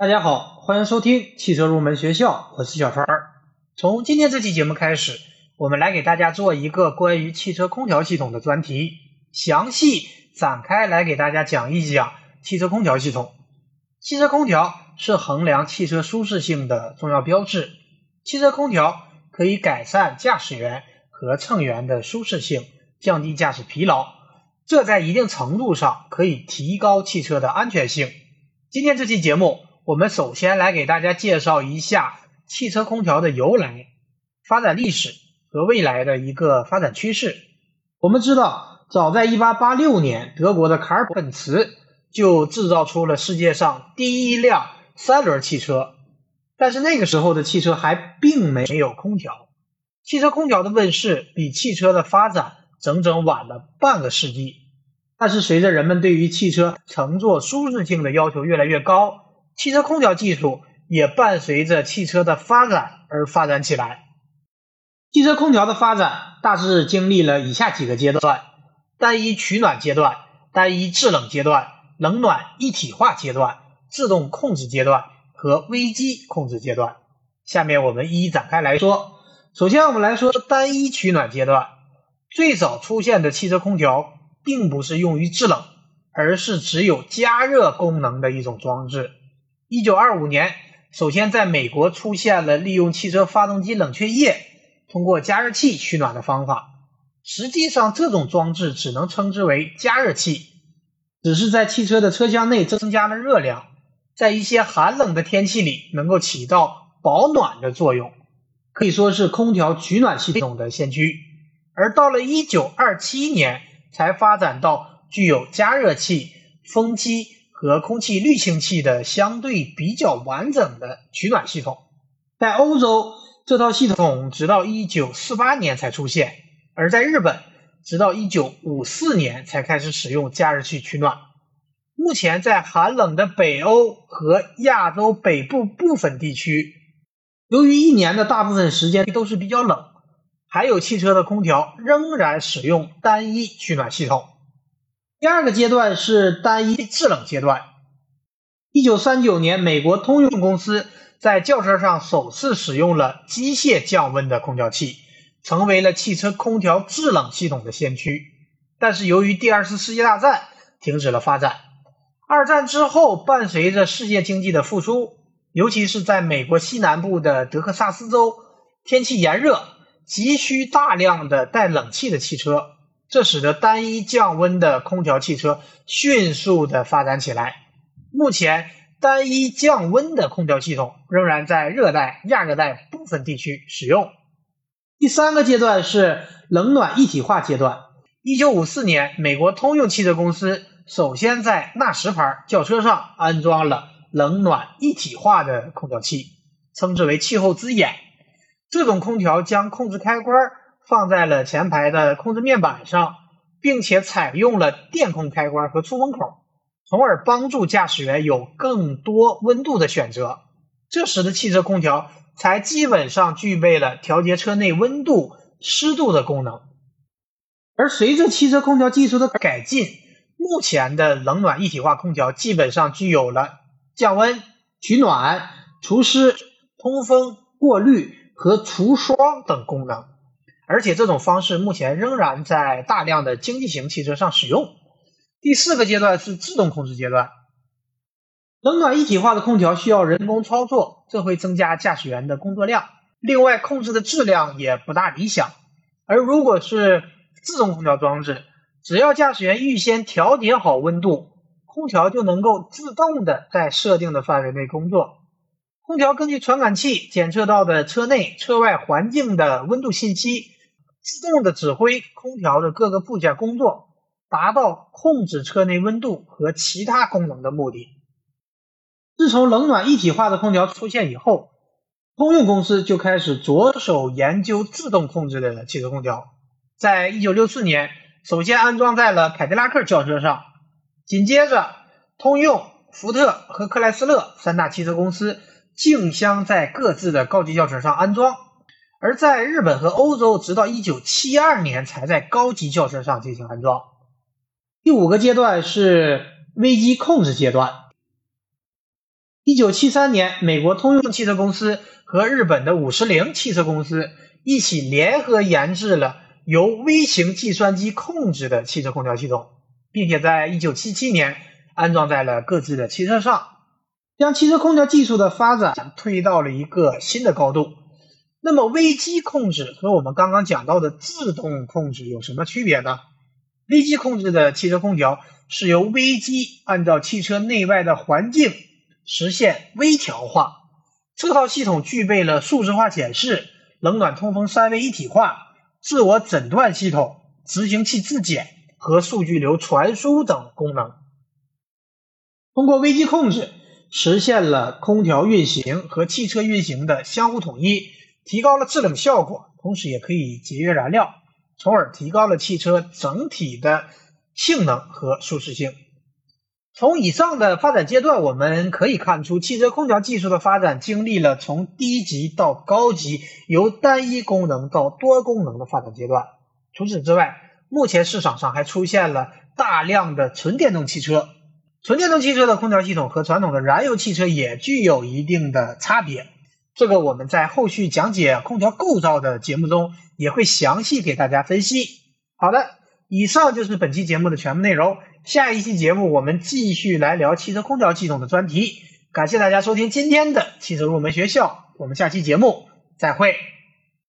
大家好，欢迎收听汽车入门学校，我是小川。从今天这期节目开始，我们来给大家做一个关于汽车空调系统的专题，详细展开来给大家讲一讲汽车空调系统。汽车空调是衡量汽车舒适性的重要标志。汽车空调可以改善驾驶员和乘员的舒适性，降低驾驶疲劳，这在一定程度上可以提高汽车的安全性。今天这期节目。我们首先来给大家介绍一下汽车空调的由来、发展历史和未来的一个发展趋势。我们知道，早在1886年，德国的卡尔本茨就制造出了世界上第一辆三轮汽车，但是那个时候的汽车还并没有空调。汽车空调的问世比汽车的发展整整晚了半个世纪。但是随着人们对于汽车乘坐舒适性的要求越来越高，汽车空调技术也伴随着汽车的发展而发展起来。汽车空调的发展大致经历了以下几个阶段：单一取暖阶段、单一制冷阶段、冷暖一体化阶段、自动控制阶段和危机控制阶段。下面我们一一展开来说。首先，我们来说单一取暖阶段。最早出现的汽车空调并不是用于制冷，而是只有加热功能的一种装置。一九二五年，首先在美国出现了利用汽车发动机冷却液通过加热器取暖的方法。实际上，这种装置只能称之为加热器，只是在汽车的车厢内增加了热量，在一些寒冷的天气里能够起到保暖的作用，可以说是空调取暖系统的先驱。而到了一九二七年，才发展到具有加热器、风机。和空气滤清器的相对比较完整的取暖系统，在欧洲这套系统直到一九四八年才出现，而在日本直到一九五四年才开始使用加热器取暖。目前在寒冷的北欧和亚洲北部部分地区，由于一年的大部分时间都是比较冷，还有汽车的空调仍然使用单一取暖系统。第二个阶段是单一制冷阶段。一九三九年，美国通用公司在轿车上首次使用了机械降温的空调器，成为了汽车空调制冷系统的先驱。但是由于第二次世界大战停止了发展。二战之后，伴随着世界经济的复苏，尤其是在美国西南部的德克萨斯州，天气炎热，急需大量的带冷气的汽车。这使得单一降温的空调汽车迅速的发展起来。目前，单一降温的空调系统仍然在热带、亚热带部分地区使用。第三个阶段是冷暖一体化阶段。一九五四年，美国通用汽车公司首先在纳什牌轿车上安装了冷暖一体化的空调器，称之为气候之眼。这种空调将控制开关。放在了前排的控制面板上，并且采用了电控开关和出风口，从而帮助驾驶员有更多温度的选择。这时的汽车空调才基本上具备了调节车内温度、湿度的功能。而随着汽车空调技术的改进，目前的冷暖一体化空调基本上具有了降温、取暖、除湿、通风、过滤和除霜等功能。而且这种方式目前仍然在大量的经济型汽车上使用。第四个阶段是自动控制阶段，冷暖一体化的空调需要人工操作，这会增加驾驶员的工作量。另外，控制的质量也不大理想。而如果是自动空调装置，只要驾驶员预先调节好温度，空调就能够自动的在设定的范围内工作。空调根据传感器检测到的车内、车外环境的温度信息。自动的指挥空调的各个部件工作，达到控制车内温度和其他功能的目的。自从冷暖一体化的空调出现以后，通用公司就开始着手研究自动控制的汽车空调。在一九六四年，首先安装在了凯迪拉克轿车上，紧接着通用、福特和克莱斯勒三大汽车公司竞相在各自的高级轿车上安装。而在日本和欧洲，直到一九七二年才在高级轿车上进行安装。第五个阶段是危机控制阶段。一九七三年，美国通用汽车公司和日本的五十铃汽车公司一起联合研制了由微型计算机控制的汽车空调系统，并且在一九七七年安装在了各自的汽车上，将汽车空调技术的发展推到了一个新的高度。那么，微机控制和我们刚刚讲到的自动控制有什么区别呢？微机控制的汽车空调是由微机按照汽车内外的环境实现微调化，这套系统具备了数字化显示、冷暖通风三位一体化、自我诊断系统、执行器自检和数据流传输等功能。通过微机控制，实现了空调运行和汽车运行的相互统一。提高了制冷效果，同时也可以节约燃料，从而提高了汽车整体的性能和舒适性。从以上的发展阶段，我们可以看出，汽车空调技术的发展经历了从低级到高级、由单一功能到多功能的发展阶段。除此之外，目前市场上还出现了大量的纯电动汽车。纯电动汽车的空调系统和传统的燃油汽车也具有一定的差别。这个我们在后续讲解空调构造的节目中也会详细给大家分析。好的，以上就是本期节目的全部内容。下一期节目我们继续来聊汽车空调系统的专题。感谢大家收听今天的汽车入门学校，我们下期节目再会。